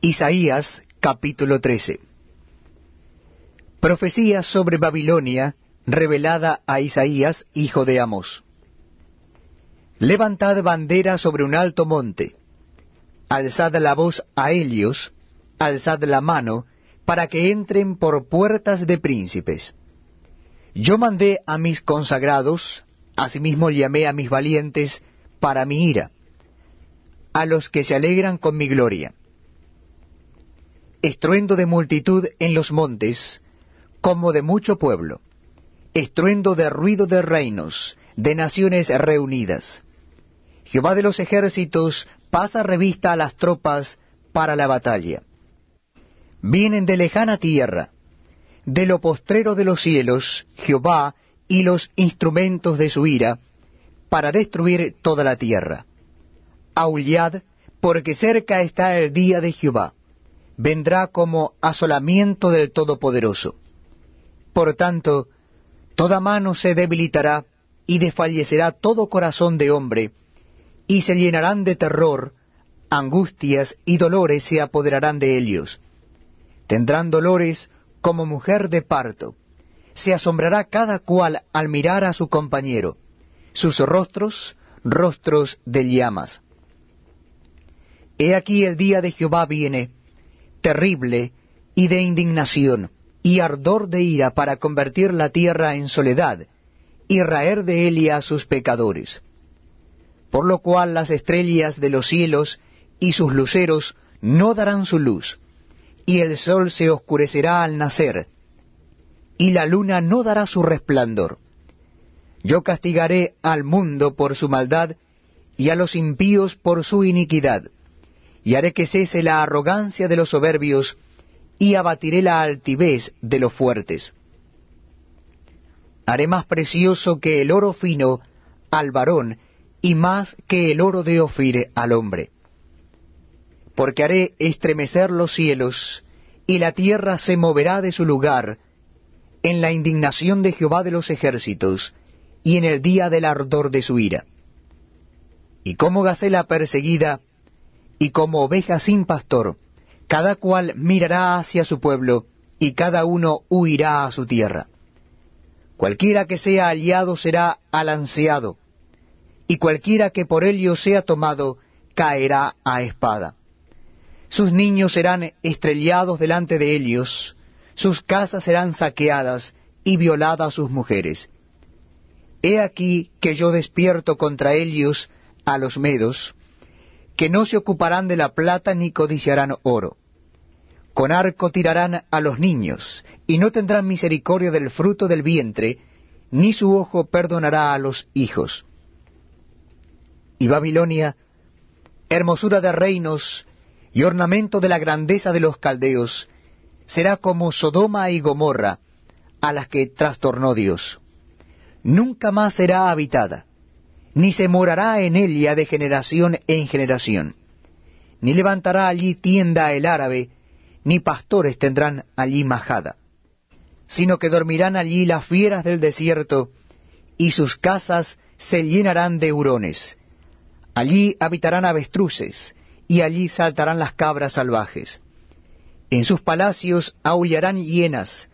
Isaías capítulo 13 Profecía sobre Babilonia revelada a Isaías, hijo de Amós. Levantad bandera sobre un alto monte, alzad la voz a Helios, alzad la mano, para que entren por puertas de príncipes. Yo mandé a mis consagrados, asimismo llamé a mis valientes para mi ira, a los que se alegran con mi gloria estruendo de multitud en los montes, como de mucho pueblo, estruendo de ruido de reinos, de naciones reunidas. Jehová de los ejércitos pasa revista a las tropas para la batalla. Vienen de lejana tierra, de lo postrero de los cielos, Jehová y los instrumentos de su ira, para destruir toda la tierra. Aullad, porque cerca está el día de Jehová vendrá como asolamiento del Todopoderoso. Por tanto, toda mano se debilitará y desfallecerá todo corazón de hombre, y se llenarán de terror, angustias y dolores se apoderarán de ellos. Tendrán dolores como mujer de parto. Se asombrará cada cual al mirar a su compañero, sus rostros, rostros de llamas. He aquí el día de Jehová viene, terrible y de indignación, y ardor de ira para convertir la tierra en soledad, y raer de Elia a sus pecadores. Por lo cual las estrellas de los cielos y sus luceros no darán su luz, y el sol se oscurecerá al nacer, y la luna no dará su resplandor. Yo castigaré al mundo por su maldad, y a los impíos por su iniquidad y haré que cese la arrogancia de los soberbios, y abatiré la altivez de los fuertes. Haré más precioso que el oro fino al varón, y más que el oro de Ofir al hombre. Porque haré estremecer los cielos, y la tierra se moverá de su lugar, en la indignación de Jehová de los ejércitos, y en el día del ardor de su ira. Y como gacela perseguida, y como oveja sin pastor, cada cual mirará hacia su pueblo, y cada uno huirá a su tierra. Cualquiera que sea aliado será alanceado, y cualquiera que por ello sea tomado caerá a espada. Sus niños serán estrellados delante de ellos, sus casas serán saqueadas y violadas sus mujeres. He aquí que yo despierto contra ellos a los medos, que no se ocuparán de la plata ni codiciarán oro. Con arco tirarán a los niños, y no tendrán misericordia del fruto del vientre, ni su ojo perdonará a los hijos. Y Babilonia, hermosura de reinos y ornamento de la grandeza de los caldeos, será como Sodoma y Gomorra, a las que trastornó Dios. Nunca más será habitada ni se morará en ella de generación en generación, ni levantará allí tienda el árabe, ni pastores tendrán allí majada, sino que dormirán allí las fieras del desierto, y sus casas se llenarán de hurones. Allí habitarán avestruces, y allí saltarán las cabras salvajes. En sus palacios aullarán hienas,